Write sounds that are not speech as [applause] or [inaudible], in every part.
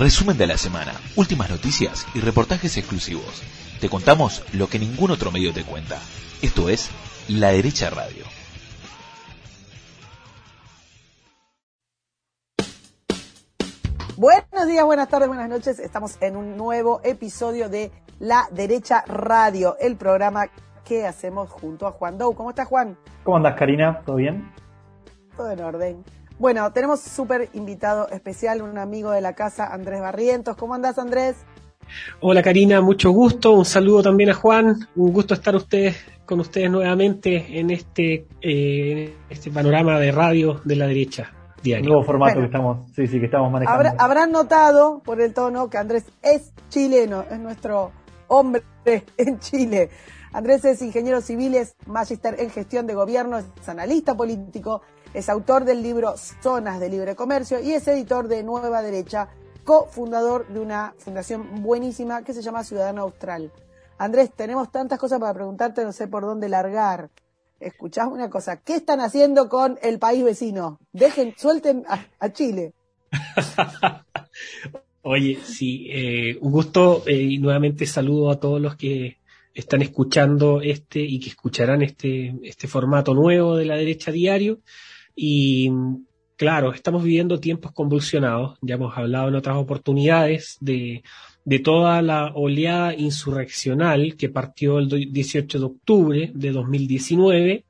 Resumen de la semana, últimas noticias y reportajes exclusivos. Te contamos lo que ningún otro medio te cuenta. Esto es La Derecha Radio. Buenos días, buenas tardes, buenas noches. Estamos en un nuevo episodio de La Derecha Radio, el programa que hacemos junto a Juan Dou. ¿Cómo estás, Juan? ¿Cómo andas, Karina? ¿Todo bien? Todo en orden. Bueno, tenemos súper invitado especial, un amigo de la casa, Andrés Barrientos. ¿Cómo andas, Andrés? Hola, Karina, mucho gusto. Un saludo también a Juan. Un gusto estar ustedes con ustedes nuevamente en este, eh, este panorama de radio de la derecha. Diario. Nuevo formato que estamos, sí, sí, que estamos manejando. habrán notado por el tono que Andrés es chileno, es nuestro hombre [laughs] en Chile. Andrés es ingeniero civil, es magister en gestión de gobierno, es analista político, es autor del libro Zonas de Libre Comercio y es editor de Nueva Derecha, cofundador de una fundación buenísima que se llama Ciudadano Austral. Andrés, tenemos tantas cosas para preguntarte, no sé por dónde largar. Escuchás una cosa, ¿qué están haciendo con el país vecino? Dejen, suelten a, Chile. [laughs] Oye, sí, eh, un gusto eh, y nuevamente saludo a todos los que están escuchando este y que escucharán este, este formato nuevo de la derecha diario. Y claro, estamos viviendo tiempos convulsionados, ya hemos hablado en otras oportunidades de de toda la oleada insurreccional que partió el 18 de octubre de 2019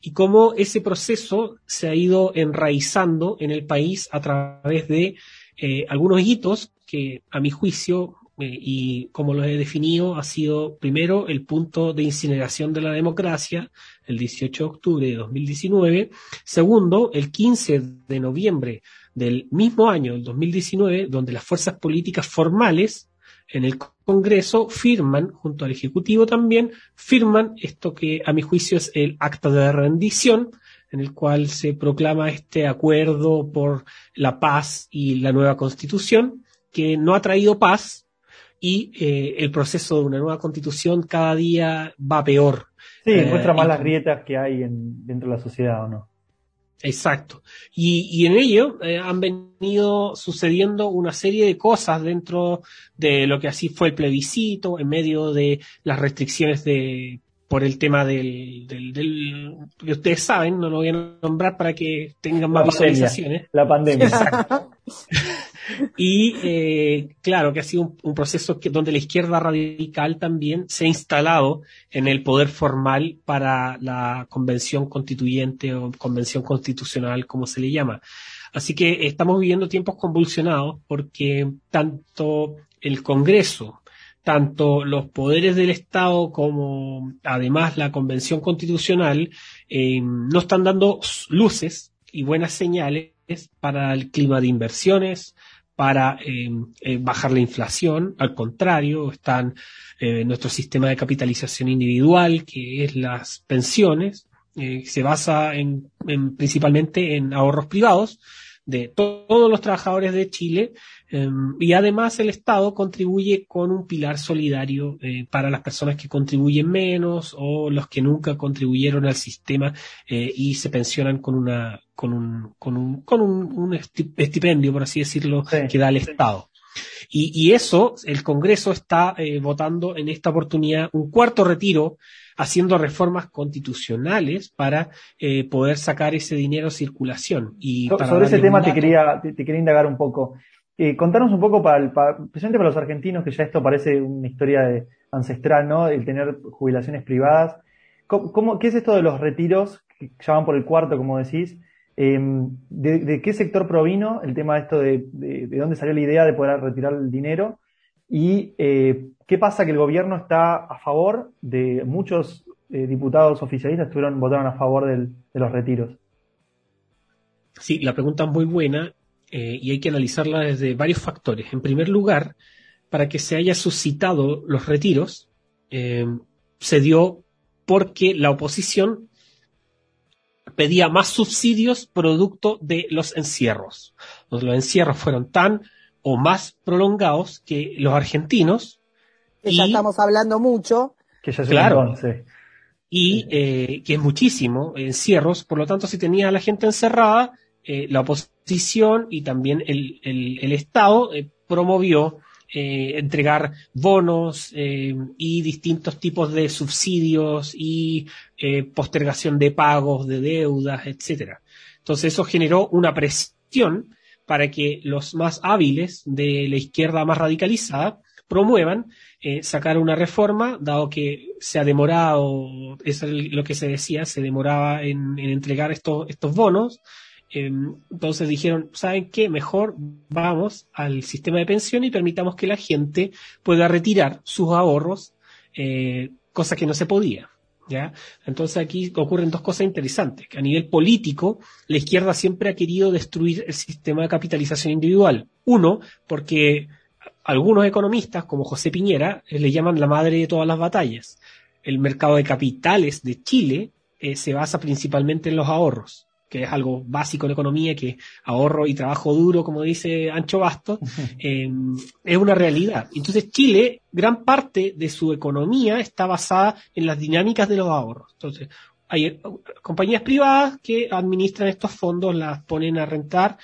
y cómo ese proceso se ha ido enraizando en el país a través de eh, algunos hitos que, a mi juicio, y como lo he definido, ha sido primero el punto de incineración de la democracia, el 18 de octubre de 2019, segundo, el 15 de noviembre del mismo año, el 2019, donde las fuerzas políticas formales en el Congreso firman, junto al Ejecutivo también, firman esto que a mi juicio es el acta de rendición, en el cual se proclama este acuerdo por la paz y la nueva constitución, que no ha traído paz y eh, el proceso de una nueva constitución cada día va peor. Sí, encuentra más las grietas que hay en, dentro de la sociedad, ¿o no? Exacto. Y, y en ello eh, han venido sucediendo una serie de cosas dentro de lo que así fue el plebiscito, en medio de las restricciones de por el tema del, del, del que ustedes saben, no lo voy a nombrar para que tengan más visualizaciones. La pandemia. [laughs] Y eh, claro que ha sido un, proceso que, donde la izquierda radical también se ha instalado en el poder formal para la convención constituyente o convención constitucional, como se le llama. Así que estamos viviendo tiempos convulsionados porque tanto el Congreso, tanto los poderes del Estado como además la Convención Constitucional eh, no están dando luces y buenas señales para el clima de inversiones, para eh, eh, bajar la inflación, al contrario, están nuestro sistema de capitalización individual, que es las pensiones, se basa en, principalmente en ahorros privados de todos los trabajadores de Chile em, y además el Estado contribuye con un pilar solidario para las personas que contribuyen menos o los que nunca contribuyeron al sistema y se pensionan con una con un, con un, con un, estipendio, por así decirlo, que da el Estado. Y, y, eso, el Congreso está eh, votando en esta oportunidad un cuarto retiro, haciendo reformas constitucionales para eh, poder sacar ese dinero a circulación. Y sobre ese tema te quería, te, quería indagar un poco. Eh, contanos un poco, para, para, especialmente para los argentinos, que ya esto parece una historia ancestral, ¿no? El tener jubilaciones privadas. ¿Cómo, cómo, qué es esto de los retiros, que ya van por el cuarto, como decís? Em, de, qué sector provino el tema de esto de, de, dónde salió la idea de poder retirar el dinero? ¿Y eh, qué pasa que el gobierno está a favor de muchos eh, diputados oficialistas votaron a favor de los retiros? Sí, la pregunta es muy buena eh, y hay que analizarla desde varios factores. En primer lugar, para que se haya suscitado los retiros, se dio porque la oposición pedía más subsidios producto de los encierros. Los, encierros fueron tan o más prolongados que los argentinos. Que ya estamos hablando mucho. Que ya se claro, Y eh, que es muchísimo encierros, por lo tanto, si tenía a la gente encerrada, eh, la oposición y también el, el, el Estado eh, promovió eh, entregar bonos eh, y distintos tipos de subsidios y eh, postergación de pagos, de deudas, etcétera. Entonces eso generó una presión para que los más hábiles de la izquierda más radicalizada promuevan sacar una reforma, dado que se ha demorado, es lo que se decía, se demoraba en, en entregar estos, estos bonos, entonces dijeron, ¿saben qué? Mejor vamos al sistema de pensión y permitamos que la gente pueda retirar sus ahorros, eh, cosa que no se podía. ¿Ya? Entonces aquí ocurren dos cosas interesantes, que a nivel político la izquierda siempre ha querido destruir el sistema de capitalización individual. Uno, porque algunos economistas, como José Piñera, eh, le llaman la madre de todas las batallas. El mercado de capitales de Chile eh, se basa principalmente en los ahorros que es algo básico en economía, que ahorro y trabajo duro, como dice Ancho Bastos, [laughs] em, es una realidad. Entonces Chile, gran parte de su economía está basada en las dinámicas de los ahorros. Entonces, hay eh, compañías privadas que administran estos fondos, las ponen a rentar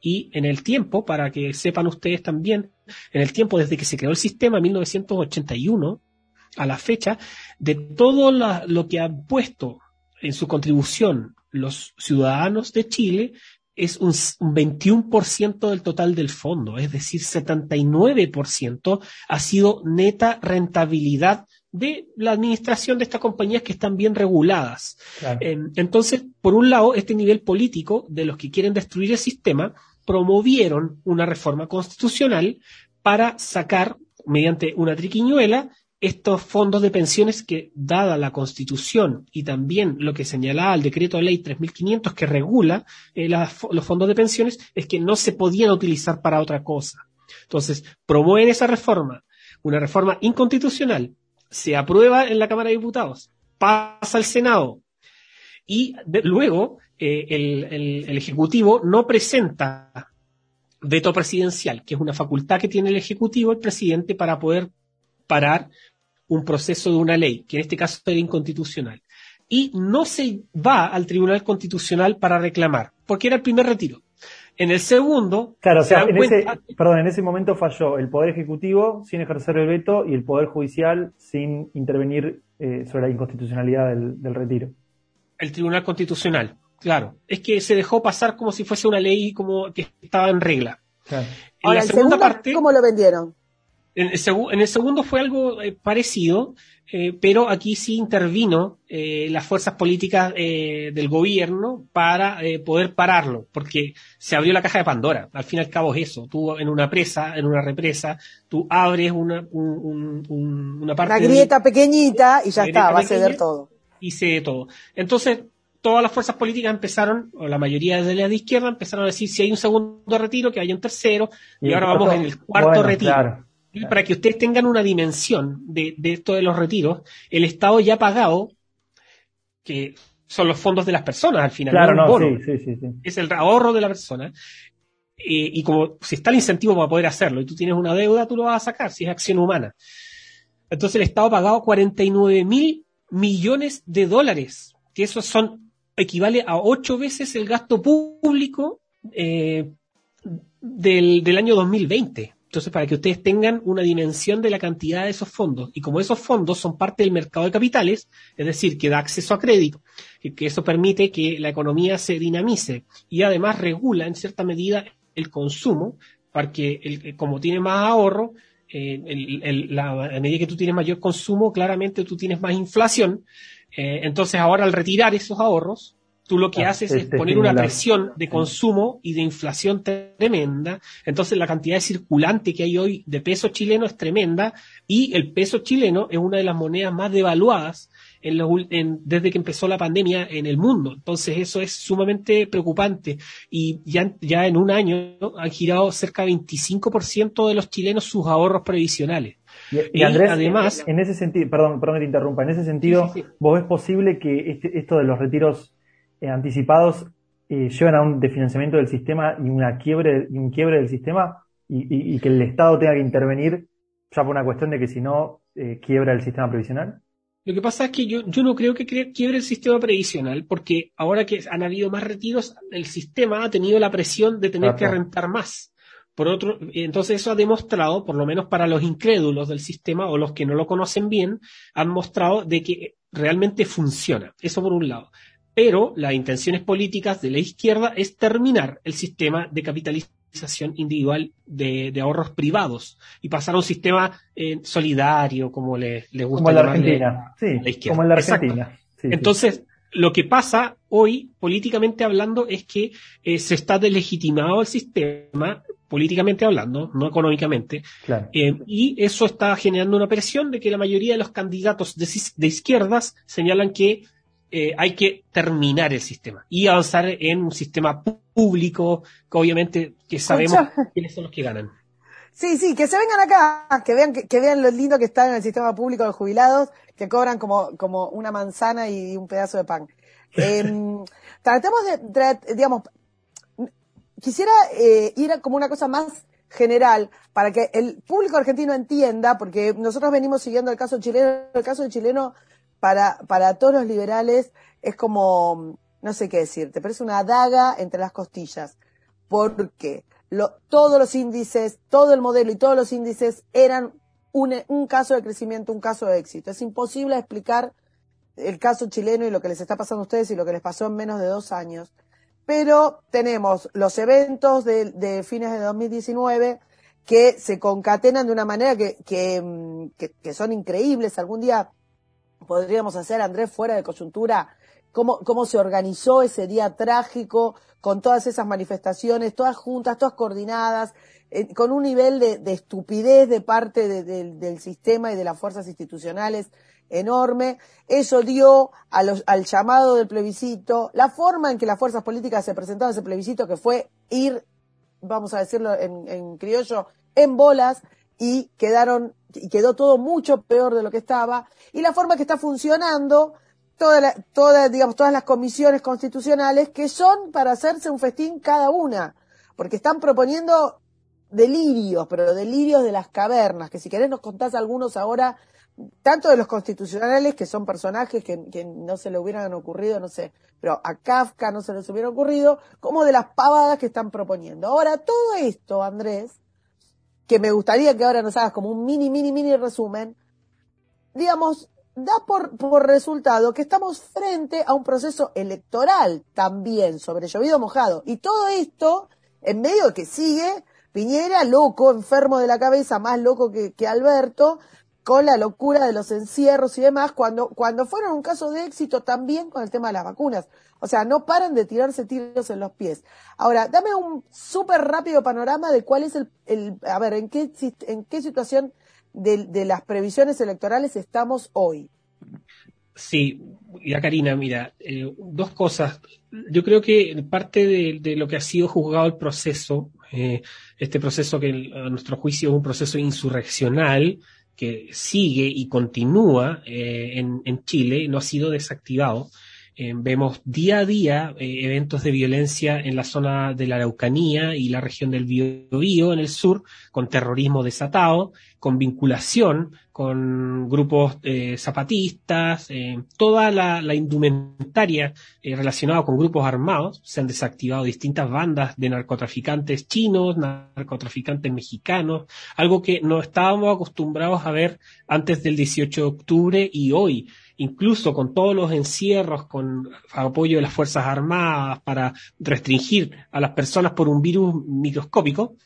y en el tiempo, para que sepan ustedes también, en el tiempo desde que se creó el sistema, en 1981, a la fecha, de todo lo que han puesto en su contribución los ciudadanos de Chile es un, 21% del total del fondo, es decir, 79% ha sido neta rentabilidad de la administración de estas compañías que están bien reguladas. Em, entonces, por un lado, este nivel político de los que quieren destruir el sistema promovieron una reforma constitucional para sacar, mediante una triquiñuela, estos fondos de pensiones que, dada la Constitución y también lo que señalaba el decreto de ley 3500 que regula eh, los fondos de pensiones, es que no se podían utilizar para otra cosa. Entonces, promueven esa reforma, una reforma inconstitucional, se aprueba en la Cámara de Diputados, pasa al Senado y luego eh, el Ejecutivo no presenta veto presidencial, que es una facultad que tiene el Ejecutivo, el presidente, para poder parar un proceso de una ley, que en este caso era inconstitucional. Y no se va al Tribunal Constitucional para reclamar, porque era el primer retiro. En el segundo, claro, o sea, en ese, perdón, en ese momento falló el Poder Ejecutivo sin ejercer el veto y el Poder Judicial sin intervenir eh, sobre la inconstitucionalidad del, retiro. El Tribunal Constitucional, claro. Es que se dejó pasar como si fuese una ley como que estaba en regla. Claro. En la segunda parte. ¿Cómo lo vendieron? En el, segundo fue algo eh, parecido, eh, pero aquí sí intervino eh, las fuerzas políticas del gobierno para poder pararlo, porque se abrió la caja de Pandora. Al fin y al cabo es eso. Tú en una presa, en una represa, tú abres una, una parte. Una grieta pequeñita y ya está, va a ceder todo. Y cede todo. Entonces, todas las fuerzas políticas empezaron, o la mayoría de las de izquierda, empezaron a decir si hay un segundo retiro, que haya un tercero, y, ahora vamos en el cuarto retiro para que ustedes tengan una dimensión de, esto de los retiros, el Estado ya ha pagado, que son los fondos de las personas al final. Claro, no, sí, sí, sí, Es el ahorro de la persona. Eh, y como si está el incentivo para poder hacerlo y tú tienes una deuda, tú lo vas a sacar, si es acción humana. Entonces el Estado ha pagado 49 mil millones de dólares, que eso son, equivale a ocho veces el gasto público eh, del, del año 2020. Entonces, para que ustedes tengan una dimensión de la cantidad de esos fondos, y como esos fondos son parte del mercado de capitales, es decir, que da acceso a crédito, que eso permite que la economía se dinamice y además regula en cierta medida el consumo, para que como tiene más ahorro, eh, a medida que tú tienes mayor consumo, claramente tú tienes más inflación. Eh, entonces ahora al retirar esos ahorros, tú lo que ah, haces es este poner una presión de consumo y de inflación tremenda, entonces la cantidad de circulante que hay hoy de peso chileno es tremenda y el peso chileno es una de las monedas más devaluadas en desde que empezó la pandemia en el mundo. Entonces eso es sumamente preocupante. Y ya, ya en un año han girado cerca de 25% de los chilenos sus ahorros previsionales. Y, Andrés, además, en ese sentido, perdón, perdón que te interrumpa, en ese sentido, ¿vos ves posible que este, esto de los retiros anticipados eh, llevan a un desfinanciamiento del sistema y una quiebre y un quiebre del sistema y, que el Estado tenga que intervenir ya por una cuestión de que si no eh, quiebra el sistema previsional? Lo que pasa es que yo, yo no creo que quiebre el sistema previsional, porque ahora que han habido más retiros, el sistema ha tenido la presión de tener que rentar más Por otro, entonces eso ha demostrado, por lo menos para los incrédulos del sistema o los que no lo conocen bien, han mostrado de que realmente funciona. Eso por un lado. Pero las intenciones políticas de la izquierda es terminar el sistema de capitalización individual de, ahorros privados y pasar a un sistema eh, solidario, como le, le gusta como la Argentina. Sí, como en la Argentina. Entonces, lo que pasa hoy, políticamente hablando, es que eh, se está delegitimado el sistema, políticamente hablando, no económicamente, eh, y eso está generando una presión de que la mayoría de los candidatos de, izquierdas señalan que eh, hay que terminar el sistema y avanzar en un sistema público, que obviamente que sabemos [laughs] quiénes son los que ganan. Sí, sí, que se vengan acá, que vean, que, vean lo lindo que está en el sistema público de los jubilados, que cobran como, como una manzana y un pedazo de pan. [laughs] Em, tratemos de, digamos, quisiera eh, ir a como una cosa más general para que el público argentino entienda, porque nosotros venimos siguiendo el caso chileno, el caso de chileno para, para todos los liberales es como, no sé qué decirte, pero es una daga entre las costillas. ¿Por qué? todos los índices, todo el modelo y todos los índices eran un, caso de crecimiento, un caso de éxito. Es imposible explicar el caso chileno y lo que les está pasando a ustedes y lo que les pasó en menos de dos años. Pero tenemos los eventos de, de fines de 2019 que se concatenan de una manera que, son increíbles. Algún día podríamos hacer, Andrés, fuera de coyuntura, cómo, cómo se organizó ese día trágico, con todas esas manifestaciones, todas juntas, todas coordinadas, eh, con un nivel de, estupidez de parte del sistema y de las fuerzas institucionales enorme. Eso dio al llamado del plebiscito, la forma en que las fuerzas políticas se presentaron a ese plebiscito, que fue ir, vamos a decirlo en, en criollo, en bolas, y quedaron, quedó todo mucho peor de lo que estaba, y la forma que está funcionando, todas digamos, todas las comisiones constitucionales que son para hacerse un festín cada una, porque están proponiendo delirios, pero delirios de las cavernas, que si querés nos contás algunos ahora, tanto de los constitucionales, que son personajes que, que no se le hubieran ocurrido, no sé, pero a Kafka no se les hubiera ocurrido, como de las pavadas que están proponiendo. Ahora, todo esto, Andrés, que me gustaría que ahora nos hagas como un mini, mini, mini resumen, digamos, da por, por resultado que estamos frente a un proceso electoral también sobre llovido mojado. Y todo esto en medio de que sigue Piñera loco, enfermo de la cabeza, más loco que, que Alberto, con la locura de los encierros y demás, cuando, cuando fueron un caso de éxito también con el tema de las vacunas. O sea, no paran de tirarse tiros en los pies. Ahora, dame un súper rápido panorama de cuál es el, a ver, en qué, en qué situación de, las previsiones electorales estamos hoy. Sí, ya Karina, mira, eh, dos cosas. Yo creo que parte de, lo que ha sido juzgado el proceso, eh, este proceso que a nuestro juicio es un proceso insurreccional que sigue y continúa eh, en, en Chile, no ha sido desactivado. Eh, vemos día a día eh, eventos de violencia en la zona de la Araucanía y la región del Biobío en el sur, con terrorismo desatado, con vinculación con grupos eh, zapatistas, toda la, indumentaria relacionada con grupos armados. Se han desactivado distintas bandas de narcotraficantes chinos, narcotraficantes mexicanos, algo que no estábamos acostumbrados a ver antes del 18 de octubre y hoy incluso con todos los encierros, con apoyo de las Fuerzas Armadas para restringir a las personas por un virus microscópico,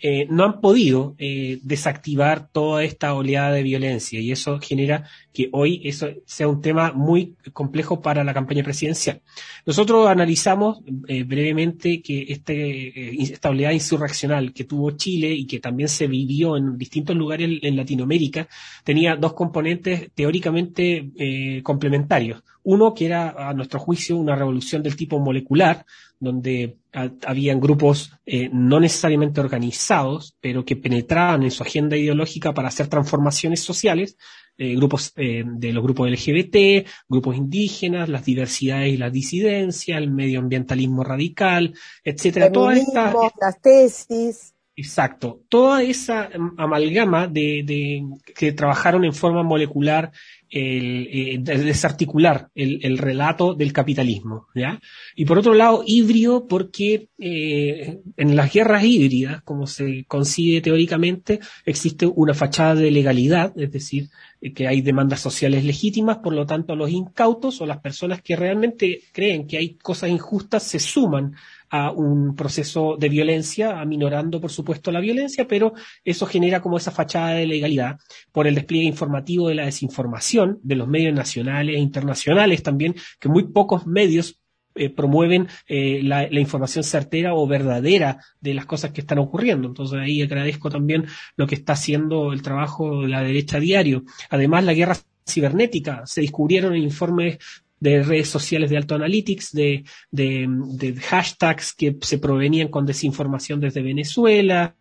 eh, no han podido eh, desactivar toda esta oleada de violencia y eso genera que hoy eso sea un tema muy complejo para la campaña presidencial. Nosotros analizamos eh, brevemente que este, esta oleada insurreccional que tuvo Chile y que también se vivió en distintos lugares en Latinoamérica tenía dos componentes teóricamente complementarios. Uno que era, a nuestro juicio, una revolución del tipo molecular, donde habían grupos eh, no necesariamente organizados, pero que penetraban en su agenda ideológica para hacer transformaciones sociales, eh, grupos eh, de los grupos LGBT, grupos indígenas, las diversidades y las disidencias, el medioambientalismo radical, etcétera. Todas estas las tesis. Exacto. Toda esa amalgama de, de, que trabajaron en forma molecular el, eh, desarticular el, relato del capitalismo. ¿ya? Y por otro lado, híbrido porque eh, en las guerras híbridas, como se concibe teóricamente, existe una fachada de legalidad, es decir, que hay demandas sociales legítimas, por lo tanto los incautos o las personas que realmente creen que hay cosas injustas se suman a un proceso de violencia, aminorando por supuesto la violencia, pero eso genera como esa fachada de legalidad por el despliegue informativo de la desinformación de los medios nacionales e internacionales también, que muy pocos medios eh, promueven eh, la, información certera o verdadera de las cosas que están ocurriendo. Entonces ahí agradezco también lo que está haciendo el trabajo de la derecha diario. Además, la guerra cibernética. Se descubrieron informes de redes sociales de Alto Analytics, de, de, hashtags que se provenían con desinformación desde Venezuela,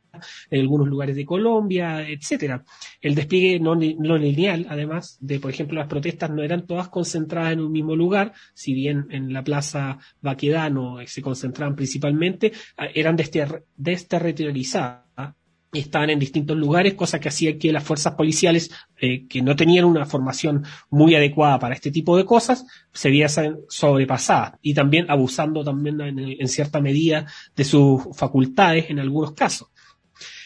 en algunos lugares de Colombia, etcétera. El despliegue no, lineal, además, de, por ejemplo, las protestas no eran todas concentradas en un mismo lugar, si bien en la Plaza Baquedano se concentraban principalmente, eran desterritorializadas estaban en distintos lugares, cosa que hacía que las fuerzas policiales, eh, que no tenían una formación muy adecuada para este tipo de cosas, se viesen sobrepasadas y también abusando también en, cierta medida de sus facultades en algunos casos.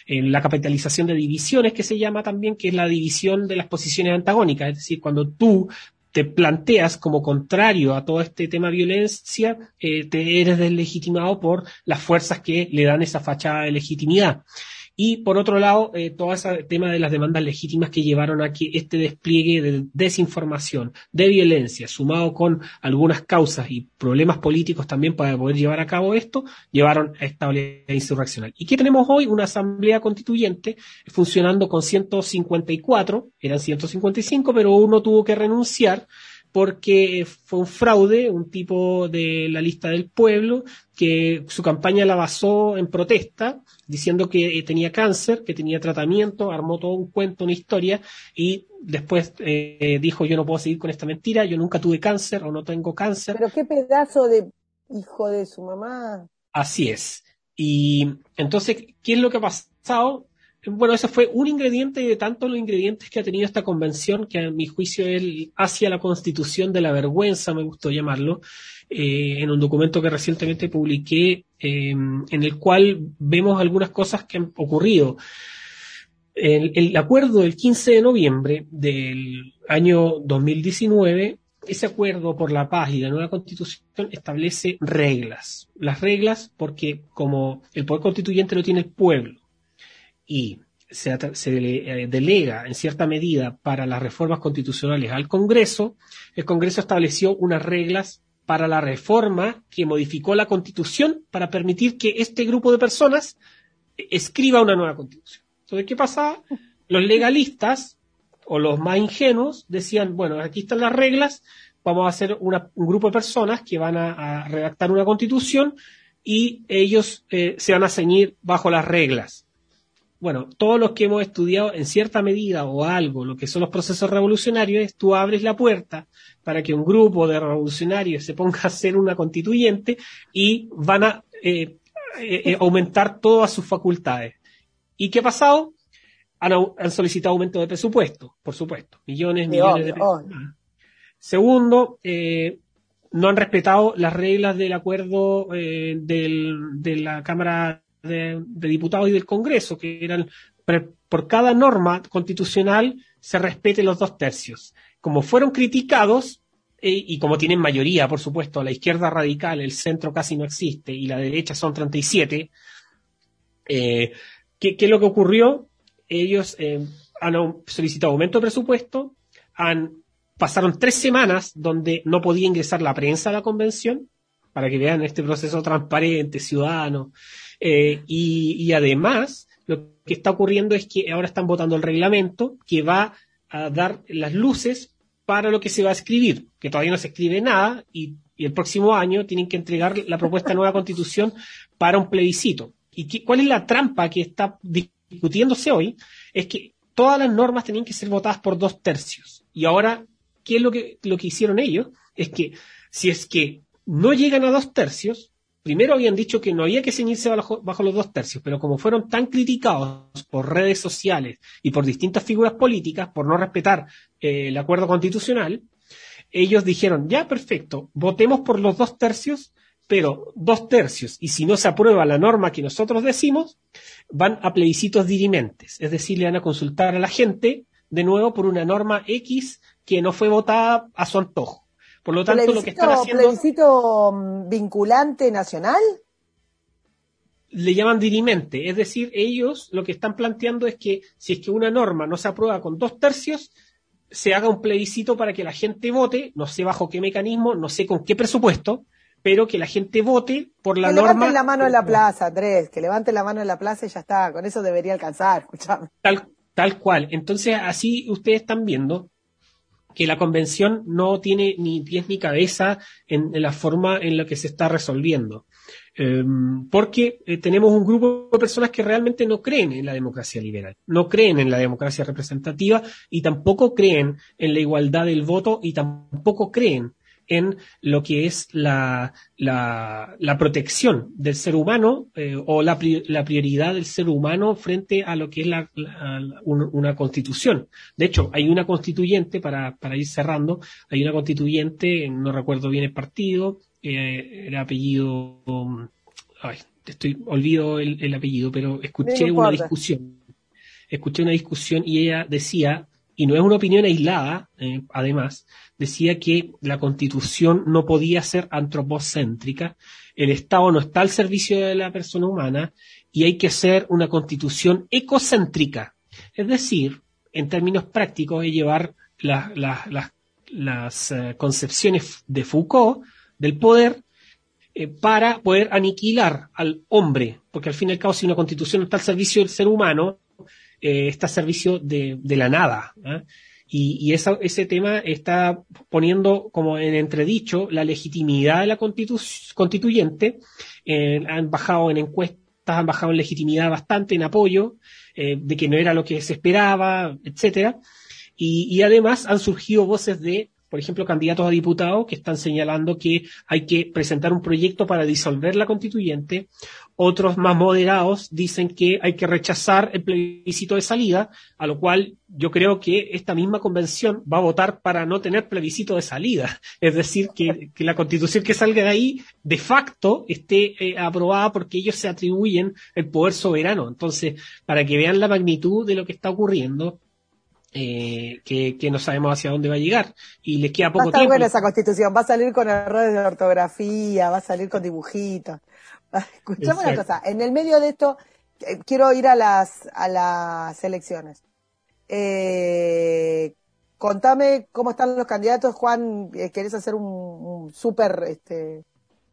En la capitalización de divisiones, que se llama también, que es la división de las posiciones antagónicas, es decir, cuando tú te planteas como contrario a todo este tema de violencia, eh, te eres deslegitimado por las fuerzas que le dan esa fachada de legitimidad. Y por otro lado, eh, todo ese tema de las demandas legítimas que llevaron a que este despliegue de desinformación, de violencia, sumado con algunas causas y problemas políticos también para poder llevar a cabo esto, llevaron a esta insurreccional. ¿Y qué tenemos hoy? Una asamblea constituyente funcionando con 154, eran 155, pero uno tuvo que renunciar porque fue un fraude, un tipo de la lista del pueblo, que su campaña la basó en protesta, diciendo que eh, tenía cáncer, que tenía tratamiento, armó todo un cuento, una historia, y después eh, dijo yo no puedo seguir con esta mentira, yo nunca tuve cáncer o no tengo cáncer. Pero qué pedazo de hijo de su mamá. Así es. Y entonces, ¿qué es lo que ha pasado? Bueno, eso fue un ingrediente de tantos los ingredientes que ha tenido esta convención, que a mi juicio es hacia la constitución de la vergüenza, me gustó llamarlo, eh, en un documento que recientemente publiqué, eh, en el cual vemos algunas cosas que han ocurrido. El, el, acuerdo del 15 de noviembre del año 2019, ese acuerdo por la paz y la nueva constitución establece reglas. Las reglas porque como el poder constituyente lo tiene el pueblo, y se, eh, delega en cierta medida para las reformas constitucionales al Congreso, el Congreso estableció unas reglas para la reforma que modificó la Constitución para permitir que este grupo de personas escriba una nueva Constitución. Entonces, ¿qué pasa? Los legalistas o los más ingenuos decían, bueno, aquí están las reglas, vamos a hacer un grupo de personas que van a, redactar una Constitución y ellos eh, se van a ceñir bajo las reglas bueno, todos los que hemos estudiado en cierta medida o algo lo que son los procesos revolucionarios tú abres la puerta para que un grupo de revolucionarios se ponga a ser una constituyente y van a eh, eh, eh, aumentar todas sus facultades. ¿Y qué ha pasado? Han, solicitado aumento de presupuesto, por supuesto, millones, millones de pesos. Segundo, no han respetado las reglas del acuerdo de la Cámara de, diputados y del Congreso, que eran por cada norma constitucional se respete los dos tercios. Como fueron criticados, eh, y como tienen mayoría, por supuesto, la izquierda radical, el centro casi no existe, y la derecha son 37, eh, ¿qué, ¿qué, es lo que ocurrió? Ellos eh, han solicitado aumento de presupuesto, han, pasaron tres semanas donde no podía ingresar la prensa a la convención, para que vean este proceso transparente, ciudadano, eh, y, además, lo que está ocurriendo es que ahora están votando el reglamento que va a dar las luces para lo que se va a escribir, que todavía no se escribe nada y, el próximo año tienen que entregar la propuesta de nueva constitución para un plebiscito. ¿Y cuál es la trampa que está discutiéndose hoy? Es que todas las normas tenían que ser votadas por dos tercios. Y ahora, ¿qué es lo que, lo que hicieron ellos? Es que si es que no llegan a dos tercios, primero habían dicho que no había que ceñirse bajo, los dos tercios, pero como fueron tan criticados por redes sociales y por distintas figuras políticas por no respetar eh, el acuerdo constitucional, ellos dijeron, ya perfecto, votemos por los dos tercios, pero dos tercios, y si no se aprueba la norma que nosotros decimos, van a plebiscitos dirimentes, es decir, le van a consultar a la gente de nuevo por una norma X que no fue votada a su antojo. Por lo tanto, lo que están haciendo. ¿Plebiscito mm, vinculante nacional? Le llaman dirimente, es decir, ellos lo que están planteando es que si es que una norma no se aprueba con dos tercios, se haga un plebiscito para que la gente vote, no sé bajo qué mecanismo, no sé con qué presupuesto, pero que la gente vote por la norma. Que levanten la mano en la plaza, Andrés, que levanten la mano en la plaza y ya está, con eso debería alcanzar, [laughs] escuchame. Tal, tal cual. Entonces, así ustedes están viendo que la convención no tiene ni pies ni cabeza en, la forma en la que se está resolviendo. Em, porque eh, tenemos un grupo de personas que realmente no creen en la democracia liberal, no creen en la democracia representativa y tampoco creen en la igualdad del voto y tampoco creen en lo que es la, la, protección del ser humano eh, o la, la, prioridad del ser humano frente a lo que es la, una constitución. De hecho, hay una constituyente, para, para ir cerrando, hay una constituyente, no recuerdo bien el partido, eh, el apellido, ay, estoy, olvido el, el apellido, pero escuché una discusión. Escuché una discusión y ella decía, y no es una opinión aislada, eh, además, decía que la constitución no podía ser antropocéntrica, el Estado no está al servicio de la persona humana y hay que ser una constitución ecocéntrica. Es decir, en términos prácticos, es llevar las eh, concepciones de Foucault del poder eh, para poder aniquilar al hombre, porque al fin y al cabo si una constitución no está al servicio del ser humano, eh, está al servicio de, la nada. Y, ese tema está poniendo como en entredicho la legitimidad de la constituyente. Eh, han bajado en encuestas, han bajado en legitimidad bastante, en apoyo, eh, de que no era lo que se esperaba, etcétera. y además han surgido voces de por ejemplo, candidatos a diputados que están señalando que hay que presentar un proyecto para disolver la constituyente. Otros más moderados dicen que hay que rechazar el plebiscito de salida, a lo cual yo creo que esta misma convención va a votar para no tener plebiscito de salida. [laughs] Es decir, que, la constitución que salga de ahí de facto esté eh, aprobada porque ellos se atribuyen el poder soberano. Entonces, para que vean la magnitud de lo que está ocurriendo, eh, que, no sabemos hacia dónde va a llegar y les queda poco va a estar buena esa constitución, va a salir con errores de ortografía, va a salir con dibujitos. [laughs] Escuchame una cosa, en el medio de esto eh, quiero ir a las a las elecciones. Eh, contame cómo están los candidatos, Juan, eh, ¿querés hacer un, un súper este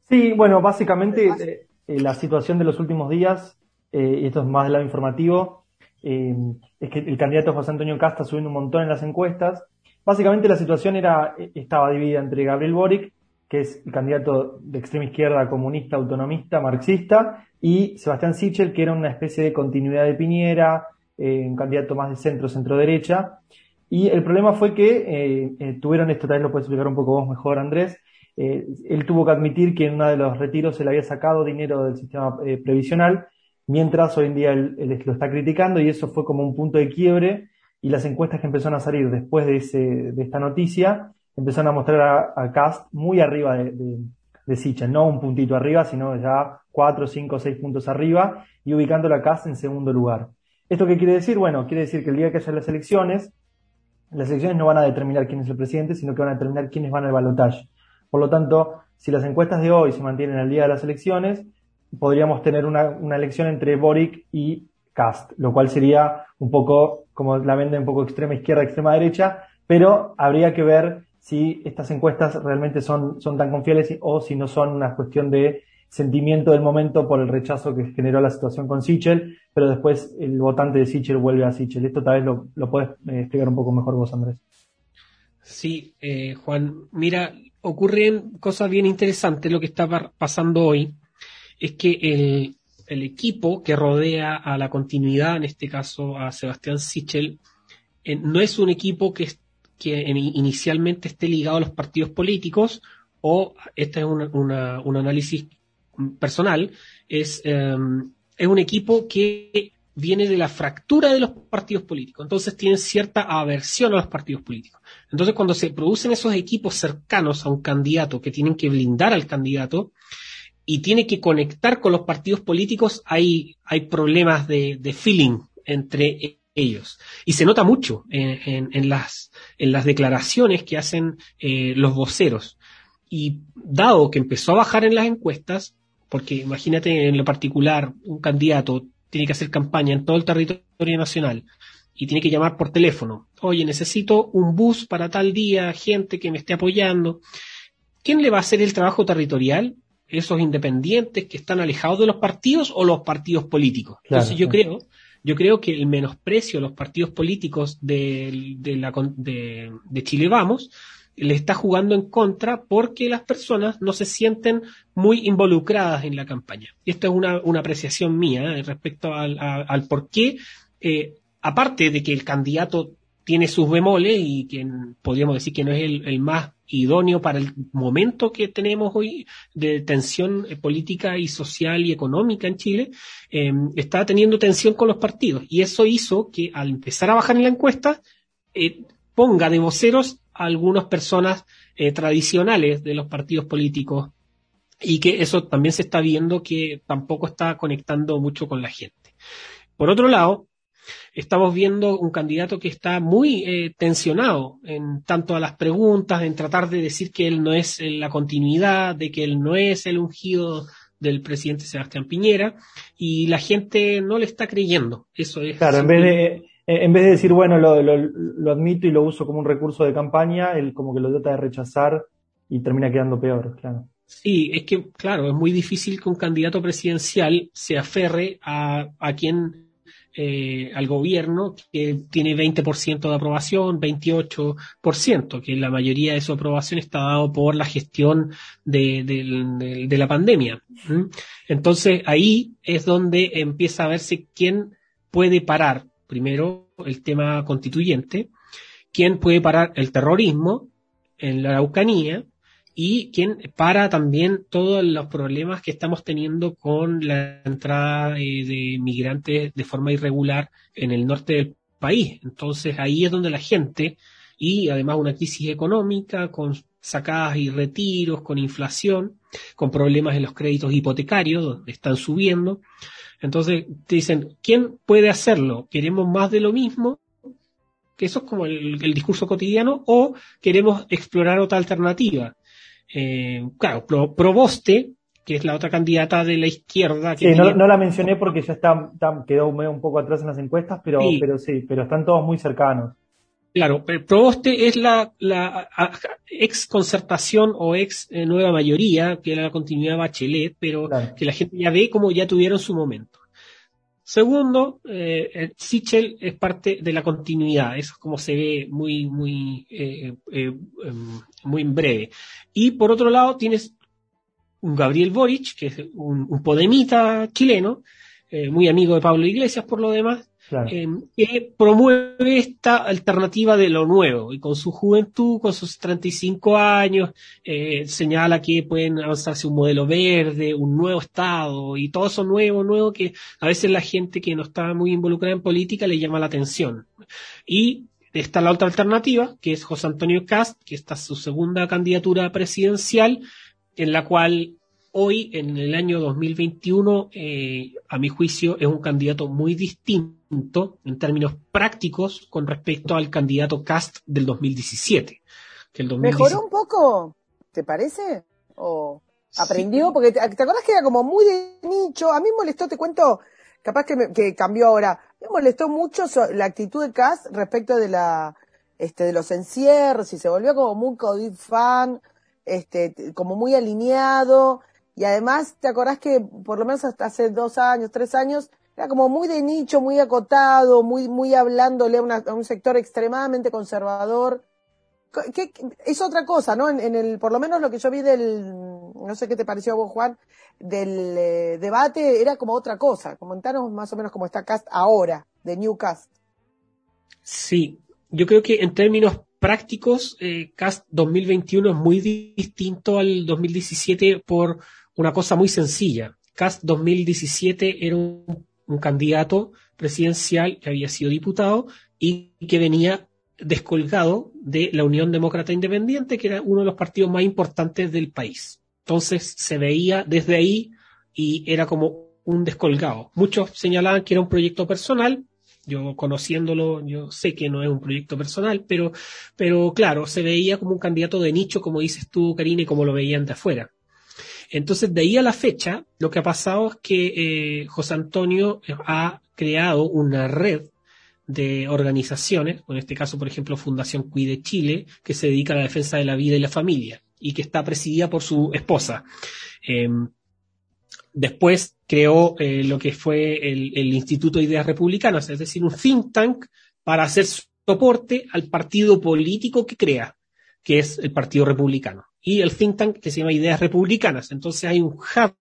Sí, bueno, básicamente la situación de los últimos días, y esto es más del lado informativo, eh, es que el candidato José Antonio Casta subiendo un montón en las encuestas. Básicamente la situación era, estaba dividida entre Gabriel Boric, que es el candidato de extrema izquierda, comunista, autonomista, marxista, y Sebastián Sichel, que era una especie de continuidad de Piñera, eh, un candidato más de centro, centro-derecha. Y el problema fue que eh, tuvieron esto, tal vez lo puedes explicar un poco vos mejor, Andrés. él tuvo que admitir que en uno de los retiros se le había sacado dinero del sistema previsional mientras hoy en día él, lo está criticando y eso fue como un punto de quiebre y las encuestas que empezaron a salir después de, ese, de esta noticia empezaron a mostrar a, Cast muy arriba de, de, no un puntito arriba, sino ya cuatro, cinco, seis puntos arriba y ubicando a Cast en segundo lugar. ¿Esto qué quiere decir? Bueno, quiere decir que el día que haya las elecciones, las elecciones no van a determinar quién es el presidente, sino que van a determinar quiénes van al balotaje. Por lo tanto, si las encuestas de hoy se mantienen al día de las elecciones, podríamos tener una, una elección entre Boric y Cast, lo cual sería un poco, como la vende un poco extrema izquierda, extrema derecha, pero habría que ver si estas encuestas realmente son, son tan confiables o si no son una cuestión de sentimiento del momento por el rechazo que generó la situación con Sichel, pero después el votante de Sichel vuelve a Sichel. Esto tal vez lo, lo puedes eh, explicar un poco mejor vos, Andrés. Sí, eh, Juan, mira, ocurren cosas bien interesantes lo que está pasando hoy es que el, el equipo que rodea a la continuidad, en este caso a Sebastián Sichel, eh, no es un equipo que, que inicialmente esté ligado a los partidos políticos o este es un análisis personal, es, em, es un equipo que viene de la fractura de los partidos políticos. Entonces tienen cierta aversión a los partidos políticos. Entonces cuando se producen esos equipos cercanos a un candidato que tienen que blindar al candidato y tiene que conectar con los partidos políticos, hay, hay problemas de, feeling entre ellos. Y se nota mucho en, en, las, en las declaraciones que hacen eh, los voceros. Y dado que empezó a bajar en las encuestas, porque imagínate en lo particular, un candidato tiene que hacer campaña en todo el territorio nacional y tiene que llamar por teléfono. Oye, necesito un bus para tal día, gente que me esté apoyando. ¿Quién le va a hacer el trabajo territorial? ¿Esos independientes que están alejados de los partidos o los partidos políticos? Entonces yo creo, yo creo que el menosprecio a los partidos políticos de, de, la, de, de Chile Vamos le está jugando en contra porque las personas no se sienten muy involucradas en la campaña. Y esto es una, una apreciación mía eh, respecto al, por qué, eh, aparte de que el candidato tiene sus bemoles y que podríamos decir que no es el, más idóneo para el momento que tenemos hoy de tensión política y social y económica en Chile, eh, está teniendo tensión con los partidos. Y eso hizo que al empezar a bajar en la encuesta, eh, ponga de voceros a algunas personas eh, tradicionales de los partidos políticos y que eso también se está viendo que tampoco está conectando mucho con la gente. Por otro lado, estamos viendo un candidato que está muy eh, tensionado en tanto a las preguntas, en tratar de decir que él no es la continuidad, de que él no es el ungido del presidente Sebastián Piñera, y la gente no le está creyendo. Eso es. Claro, en vez de, eh, en vez de decir, bueno, lo, lo, admito y lo uso como un recurso de campaña, él como que lo trata de rechazar y termina quedando peor, claro. Sí, es que, claro, es muy difícil que un candidato presidencial se aferre a, a quien, eh, al gobierno que tiene 20% de aprobación, 28%, que la mayoría de su aprobación está dado por la gestión de, de, de la pandemia. Entonces ahí es donde empieza a verse quién puede parar primero el tema constituyente, quién puede parar el terrorismo en la Araucanía y quién para también todos los problemas que estamos teniendo con la entrada de migrantes de forma irregular en el norte del país. Entonces ahí es donde la gente y además una crisis económica con sacadas y retiros, con inflación, con problemas en los créditos hipotecarios, donde están subiendo. Entonces te dicen, ¿quién puede hacerlo? ¿Queremos más de lo mismo? Que eso es como el, discurso cotidiano, o queremos explorar otra alternativa. Eh, claro, Proboste, que es la otra candidata de la izquierda. Que sí, no, la mencioné porque ya está, quedó un poco atrás en las encuestas, pero sí. pero sí, pero están todos muy cercanos. Claro, Proboste es la, la ex concertación o ex eh, nueva mayoría, que era la continuidad Bachelet, pero que la gente ya ve como ya tuvieron su momento. Segundo, eh, Sichel es parte de la continuidad, eso es como se ve muy, muy, eh, eh, em, muy en breve. Y por otro lado, tienes un Gabriel Boric, que es un, un podemita chileno, muy amigo de Pablo Iglesias por lo demás, eh, que promueve esta alternativa de lo nuevo y con su juventud, con sus 35 años, eh, señala que pueden avanzarse un modelo verde, un nuevo Estado y todo eso nuevo, nuevo que a veces la gente que no está muy involucrada en política le llama la atención. Y está la otra alternativa, que es José Antonio Cast, que está su segunda candidatura presidencial, en la cual hoy, en el año 2021, eh, a mi juicio, es un candidato muy distinto en términos prácticos con respecto al candidato Cast del 2017. Que el ¿Mejoró un poco? ¿Te parece? ¿O aprendió? Porque te, acuerdas que era como muy de nicho. A mí me molestó, te cuento, capaz que, que cambió ahora. Me molestó mucho la actitud de Cast respecto de la este de los encierros y se volvió como muy COVID fan, este, como muy alineado y además, ¿te acordás que por lo menos hasta hace dos años, tres años, era como muy de nicho, muy acotado, muy, muy hablándole a, un sector extremadamente conservador? ¿Qué, es otra cosa, ¿no? En, el, por lo menos lo que yo vi del, no sé qué te pareció a vos, Juan, del eh, debate era como otra cosa. Comentanos más o menos cómo está Cast ahora, de New Cast. Sí, yo creo que en términos prácticos, eh, Cast 2021 es muy distinto al 2017 por una cosa muy sencilla. CAST 2017 era un, un candidato presidencial que había sido diputado y que venía descolgado de la Unión Demócrata Independiente, que era uno de los partidos más importantes del país. Entonces se veía desde ahí y era como un descolgado. Muchos señalaban que era un proyecto personal. Yo conociéndolo, yo sé que no es un proyecto personal, pero, pero claro, se veía como un candidato de nicho, como dices tú, Karine, como lo veían de afuera. Entonces, de ahí a la fecha, lo que ha pasado es que eh, José Antonio ha creado una red de organizaciones, en este caso, por ejemplo, Fundación Cuide Chile, que se dedica a la defensa de la vida y la familia y que está presidida por su esposa. Eh, después creó eh, lo que fue el, el, Instituto de Ideas Republicanas, es decir, un think tank para hacer soporte al partido político que crea, que es el Partido Republicano. Y el think tank que se llama Ideas Republicanas. Entonces hay un hub,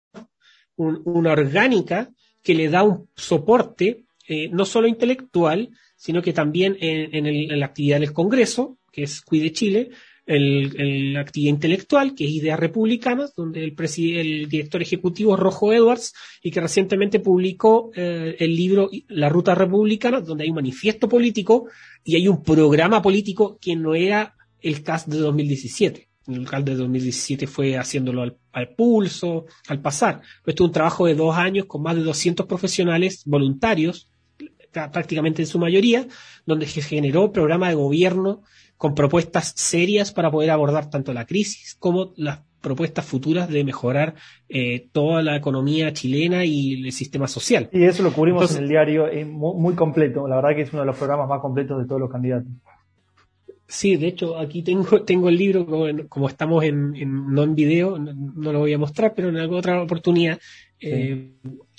un, una orgánica que le da un soporte eh, no solo intelectual, sino que también en, el, la actividad del Congreso, que es Cuide Chile, el, la actividad intelectual, que es Ideas Republicanas, donde el, el director ejecutivo es Rojo Edwards y que recientemente publicó eh, el libro La Ruta Republicana, donde hay un manifiesto político y hay un programa político que no era el CAS de 2017. El CAS de 2017 fue haciéndolo al, al pulso, al pasar. Esto es un trabajo de dos años con más de 200 profesionales voluntarios, prácticamente en su mayoría, donde se generó programa de gobierno con propuestas serias para poder abordar tanto la crisis como las propuestas futuras de mejorar eh, toda la economía chilena y el sistema social. Y eso lo cubrimos Entonces, en el diario eh, muy, muy, completo. La verdad que es uno de los programas más completos de todos los candidatos. Sí, de hecho, aquí tengo, [laughs] tengo el libro, como, como estamos en, en, no en video, no, no, lo voy a mostrar, pero en alguna otra oportunidad. Sí. Eh,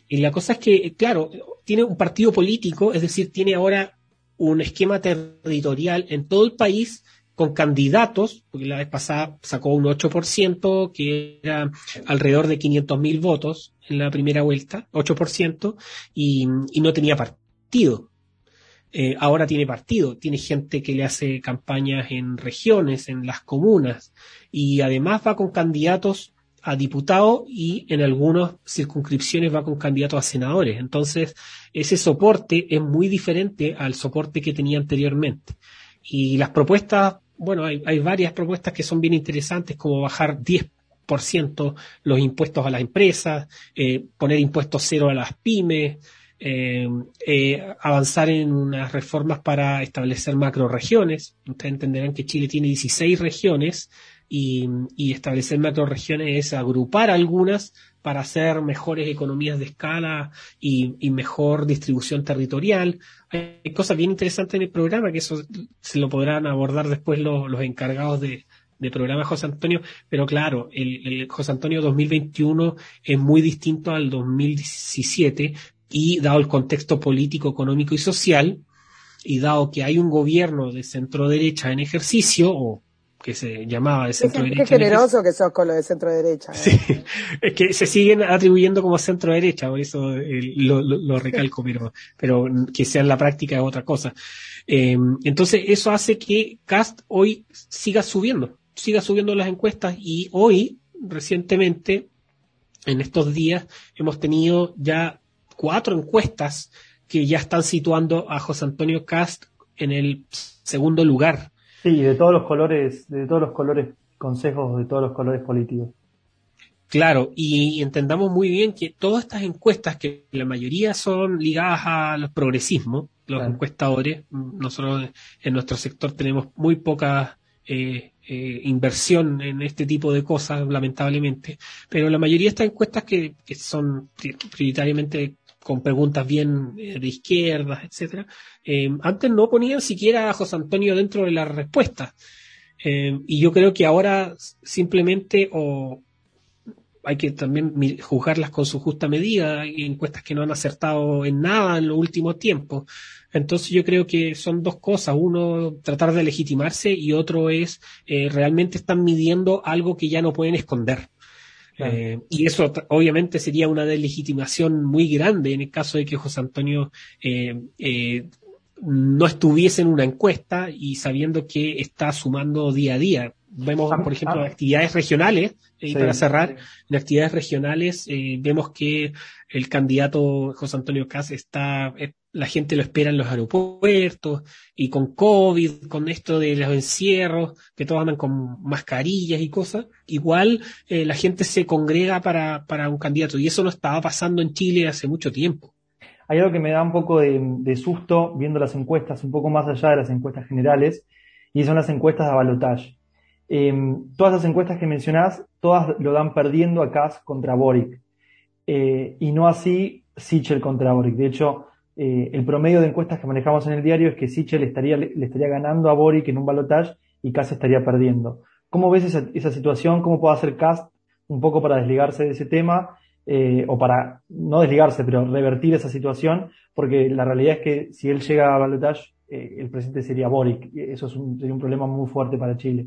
y la cosa es que, claro, tiene un partido político, es decir, tiene ahora un esquema territorial en todo el país con candidatos, porque la vez pasada sacó un 8%, que era alrededor de 500 mil votos en la primera vuelta, 8%, y, y no tenía partido. Eh, ahora tiene partido, tiene gente que le hace campañas en regiones, en las comunas, y además va con candidatos a diputado y en algunas circunscripciones va con candidatos a senadores. Entonces, ese soporte es muy diferente al soporte que tenía anteriormente. Y las propuestas, bueno, hay, varias propuestas que son bien interesantes, como bajar 10% los impuestos a las empresas, eh, poner impuestos cero a las pymes, eh, eh, avanzar en unas reformas para establecer macroregiones. Ustedes entenderán que Chile tiene 16 regiones y, y establecer macroregiones es agrupar algunas para hacer mejores economías de escala y, y, mejor distribución territorial. Hay cosas bien interesantes en el programa que eso se lo podrán abordar después los, los encargados de, de programa José Antonio, pero claro, el, el, José Antonio 2021 es muy distinto al 2017 y dado el contexto político, económico y social, y dado que hay un gobierno de centro derecha en ejercicio, o que se llamaba de centro derecha. Qué generoso que sos con lo de centro derecha. ¿eh? Sí, [laughs] es que se siguen atribuyendo como centro derecha, por eso eh, lo, lo, lo, recalco, pero, pero que sea en la práctica es otra cosa. Eh, entonces eso hace que Cast hoy siga subiendo, siga subiendo las encuestas y hoy, recientemente, en estos días, hemos tenido ya cuatro encuestas que ya están situando a José Antonio Cast en el segundo lugar Sí, de todos los colores, de todos los colores consejos, de todos los colores políticos. Claro, y entendamos muy bien que todas estas encuestas, que la mayoría son ligadas al progresismo, los claro. encuestadores, nosotros en nuestro sector tenemos muy poca eh, eh, inversión en este tipo de cosas, lamentablemente, pero la mayoría de estas encuestas que, que son prioritariamente con preguntas bien eh, de izquierdas, etcétera. Eh, antes no ponían siquiera a José Antonio dentro de la respuesta. Eh, y yo creo que ahora simplemente o hay que también juzgarlas con su justa medida. Hay encuestas que no han acertado en nada en los últimos tiempos. Entonces yo creo que son dos cosas. Uno, tratar de legitimarse y otro es realmente están midiendo algo que ya no pueden esconder. Claro. Eh, y eso obviamente sería una deslegitimación muy grande en el caso de que José Antonio eh, eh, no estuviese en una encuesta y sabiendo que está sumando día a día. vemos, por ejemplo, actividades regionales, y para cerrar, en actividades regionales vemos que el candidato José Antonio Cas está, la gente lo espera en los aeropuertos y con COVID, con esto de los encierros, que todos andan con mascarillas y cosas, igual eh, la gente se congrega para, para un candidato y eso no estaba pasando en Chile hace mucho tiempo. Hay algo que me da un poco de, susto viendo las encuestas, un poco más allá de las encuestas generales, y son las encuestas de balotage. Em, todas las encuestas que mencionás, todas lo dan perdiendo a Kass contra Boric. Eh, y no así Sichel contra Boric. De hecho, eh, el promedio de encuestas que manejamos en el diario es que Sichel estaría, le estaría ganando a Boric en un balotaje y Kass estaría perdiendo. ¿Cómo ves esa, esa situación? ¿Cómo puede hacer Kass un poco para desligarse de ese tema? Eh, o para no desligarse, pero revertir esa situación, porque la realidad es que si él llega a balotaje, el presidente sería Boric. Eso es un, sería un problema muy fuerte para Chile.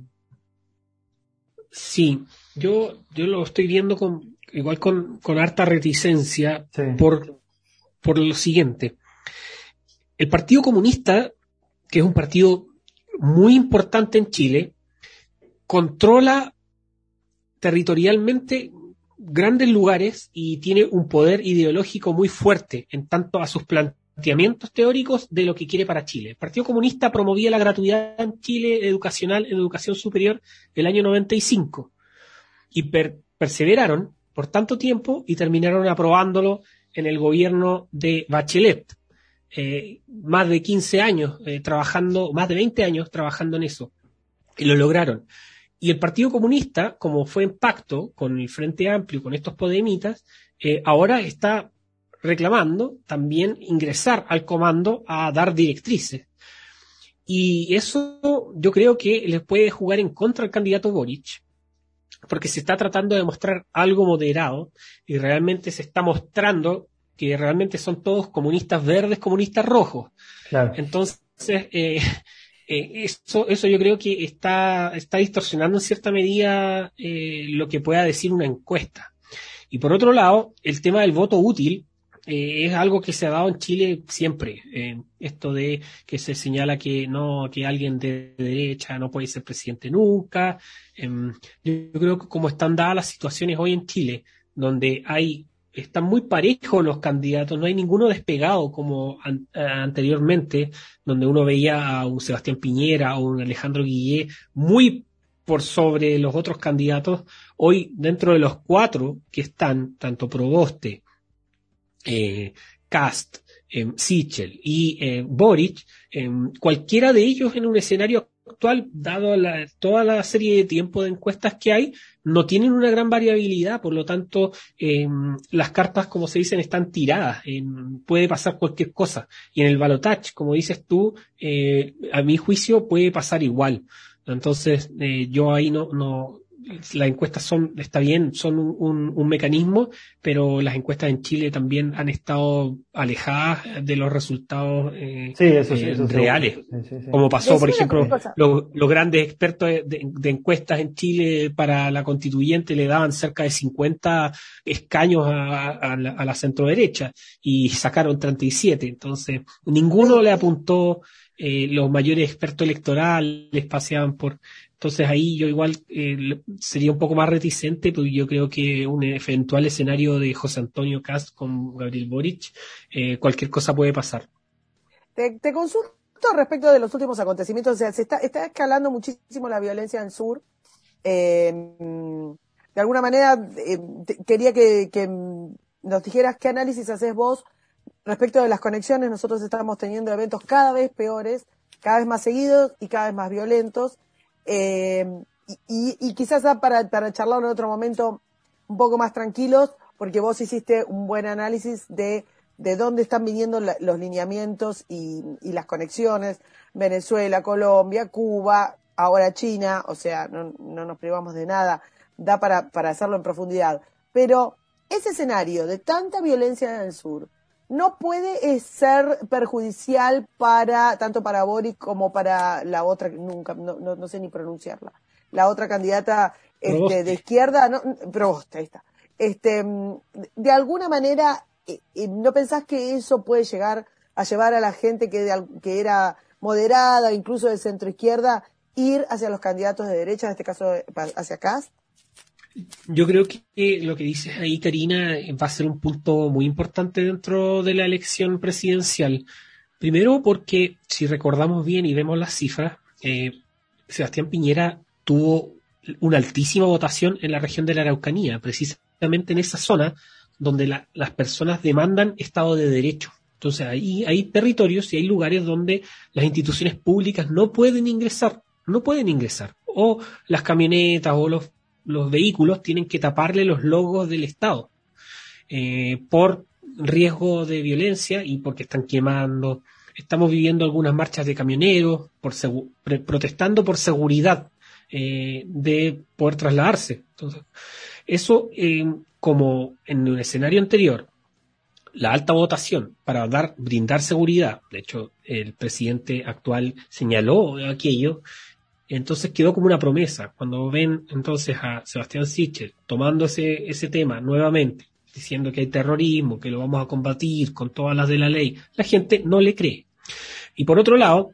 Sí, yo, yo lo estoy viendo con, igual con, con harta reticencia por, por lo siguiente. El Partido Comunista, que es un partido muy importante en Chile, controla territorialmente grandes lugares y tiene un poder ideológico muy fuerte en tanto a sus planteamientos teóricos de lo que quiere para Chile. El Partido Comunista promovía la gratuidad en Chile educacional en educación superior el año 95 y perseveraron por tanto tiempo y terminaron aprobándolo en el gobierno de Bachelet. Eh, más de 15 años eh, trabajando, más de 20 años trabajando en eso. Y lo lograron. Y el Partido Comunista, como fue en pacto con el Frente Amplio, con estos podemitas, eh, ahora está reclamando también ingresar al comando a dar directrices. Y eso yo creo que les puede jugar en contra al candidato Boric, porque se está tratando de mostrar algo moderado y realmente se está mostrando que realmente son todos comunistas verdes, comunistas rojos. Entonces, eh, [laughs] eh, eso, eso yo creo que está, está distorsionando en cierta medida eh, lo que pueda decir una encuesta. Y por otro lado, el tema del voto útil eh, es algo que se ha dado en Chile siempre. Esto de que se señala que no, que alguien de derecha no puede ser presidente nunca. Em, yo, creo que como están dadas las situaciones hoy en Chile, donde hay están muy parejos los candidatos, no hay ninguno despegado como anteriormente, donde uno veía a un Sebastián Piñera o un Alejandro Guillé muy por sobre los otros candidatos. Hoy, dentro de los cuatro que están, tanto Proboste, eh, Cast, eh, Sichel y eh, Boric, em, cualquiera de ellos en un escenario actual, dado toda la serie de tiempo de encuestas que hay, no tienen una gran variabilidad, por lo tanto, em, las cartas, como se dicen, están tiradas, puede pasar cualquier cosa. Y en el balotage, como dices tú, eh, a mi juicio puede pasar igual. Entonces, yo ahí no, no, las encuestas son, está bien, son un, un, mecanismo, pero las encuestas en Chile también han estado alejadas de los resultados eh, eh, reales. como pasó, por ejemplo, los, grandes expertos de, encuestas en Chile para la constituyente le daban cerca de 50 escaños a, la, a la centro derecha y sacaron 37. Entonces, ninguno le apuntó eh, los mayores expertos electorales paseaban por entonces ahí yo igual eh, sería un poco más reticente, porque yo creo que un eventual escenario de José Antonio Cast con Gabriel Boric, eh, cualquier cosa puede pasar. Te, consulto respecto de los últimos acontecimientos, o sea, se está, escalando muchísimo la violencia en el sur. Eh, de alguna manera, quería que, que nos dijeras qué análisis haces vos respecto de las conexiones. Nosotros estamos teniendo eventos cada vez peores, cada vez más seguidos y cada vez más violentos. Eh, y, y, quizás para, para charlar en otro momento un poco más tranquilos, porque vos hiciste un buen análisis de, de dónde están viniendo los lineamientos y, y, las conexiones. Venezuela, Colombia, Cuba, ahora China, o sea, no, no nos privamos de nada, da para, para hacerlo en profundidad. Pero ese escenario de tanta violencia en el sur, no puede eh, ser perjudicial para tanto para Boric como para la otra nunca no, no, sé ni pronunciarla. La otra candidata este, de izquierda no Proboste, ahí está. Este de alguna manera eh, eh, no pensás que eso puede llegar a llevar a la gente que que era moderada incluso de centro izquierda ir hacia los candidatos de derecha, en este caso hacia Cast? Yo creo que lo que dices ahí, Karina, va a ser un punto muy importante dentro de la elección presidencial. Primero porque, si recordamos bien y vemos las cifras, eh, Sebastián Piñera tuvo una altísima votación en la región de la Araucanía, precisamente en esa zona donde las personas demandan Estado de Derecho. Entonces ahí hay territorios y hay lugares donde las instituciones públicas no pueden ingresar, no pueden ingresar. O las camionetas o los, vehículos tienen que taparle los logos del Estado eh, por riesgo de violencia y porque están quemando. Estamos viviendo algunas marchas de camioneros por protestando por seguridad eh, de poder trasladarse. Entonces, eso, eh, como en un escenario anterior, la alta votación para dar, brindar seguridad, de hecho, el presidente actual señaló aquello, entonces quedó como una promesa. Cuando ven entonces a Sebastián Sichel tomando ese, ese tema nuevamente, diciendo que hay terrorismo, que lo vamos a combatir con todas las de la ley, la gente no le cree. Y por otro lado,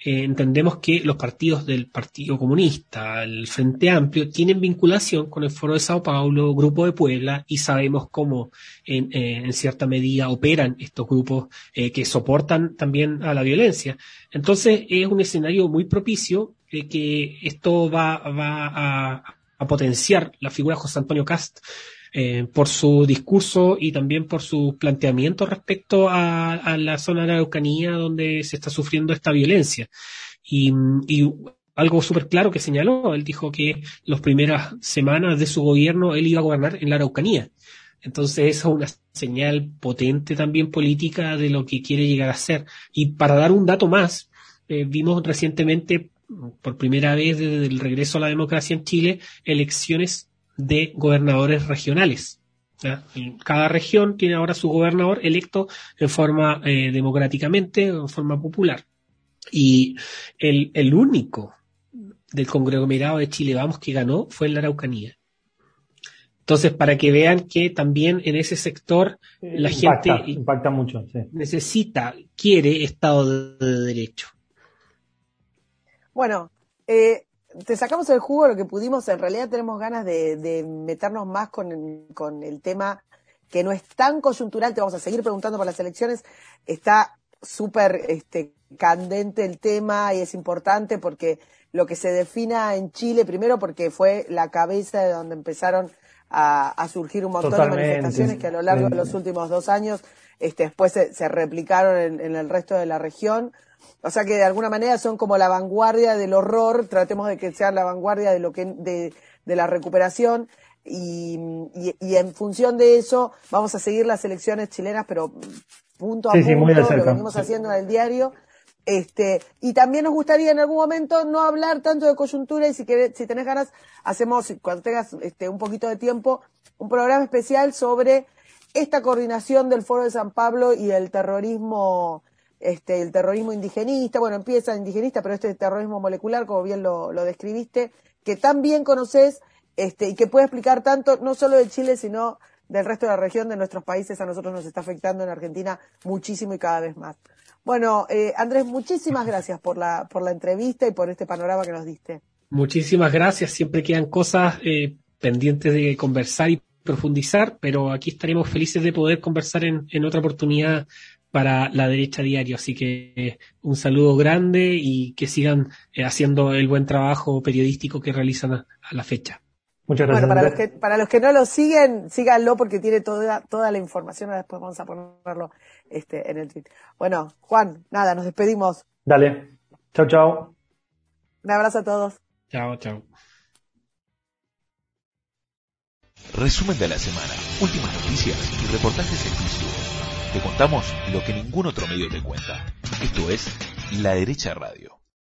eh, entendemos que los partidos del Partido Comunista, el Frente Amplio, tienen vinculación con el Foro de Sao Paulo, Grupo de Puebla, y sabemos cómo en, eh, cierta medida operan estos grupos eh, que soportan también a la violencia. Entonces es un escenario muy propicio que esto va, a, a potenciar la figura de José Antonio Cast eh, por su discurso y también por su planteamiento respecto a, la zona de la Araucanía donde se está sufriendo esta violencia. Y, algo súper claro que señaló, él dijo que las primeras semanas de su gobierno él iba a gobernar en la Araucanía. Entonces es una señal potente también política de lo que quiere llegar a ser. Y para dar un dato más, eh, vimos recientemente, por primera vez desde el regreso a la democracia en Chile, elecciones de gobernadores regionales. Cada región tiene ahora su gobernador electo en forma eh, democráticamente, en forma popular. Y el, el único del conglomerado de Chile Vamos que ganó fue en la Araucanía. Entonces, para que vean que también en ese sector la gente impacta mucho, necesita, quiere Estado de, Derecho. Bueno, eh, te sacamos el jugo lo que pudimos. En realidad tenemos ganas de, meternos más con, con, el tema que no es tan coyuntural. Te vamos a seguir preguntando por las elecciones. Está súper este, candente el tema y es importante porque lo que se defina en Chile, primero porque fue la cabeza de donde empezaron a, surgir un montón de manifestaciones que a lo largo de los últimos dos años este, después se, replicaron en, en, el resto de la región. O sea que de alguna manera son como la vanguardia del horror, tratemos de que sean la vanguardia de lo que, de, de la recuperación. Y, y, en función de eso vamos a seguir las elecciones chilenas, pero punto a punto, lo venimos haciendo en el diario. Este, y también nos gustaría en algún momento no hablar tanto de coyuntura y si querés, si tenés ganas, hacemos, cuando tengas este, un poquito de tiempo, un programa especial sobre esta coordinación del Foro de San Pablo y el terrorismo este, el terrorismo indigenista, bueno, empieza indigenista, pero este terrorismo molecular, como bien lo, lo describiste, que tan bien conoces este, y que puede explicar tanto, no solo de Chile, sino del resto de la región, de nuestros países, a nosotros nos está afectando en Argentina muchísimo y cada vez más. Bueno, eh, Andrés, muchísimas gracias por la, por la entrevista y por este panorama que nos diste. Muchísimas gracias, siempre quedan cosas eh, pendientes de conversar y profundizar, pero aquí estaremos felices de poder conversar en, en otra oportunidad para la derecha diario. Así que un saludo grande y que sigan eh, haciendo el buen trabajo periodístico que realizan a, la fecha. Muchas gracias. Bueno, para los, que, para los que no lo siguen, síganlo porque tiene toda, toda la información. Después vamos a ponerlo este, en el tweet. Bueno, Juan, nada, nos despedimos. Dale. Chao, chao. Un abrazo a todos. Chao, chao. Resumen de la semana, últimas noticias y reportajes exclusivos te contamos lo que ningún otro medio te cuenta. Esto es La Derecha Radio.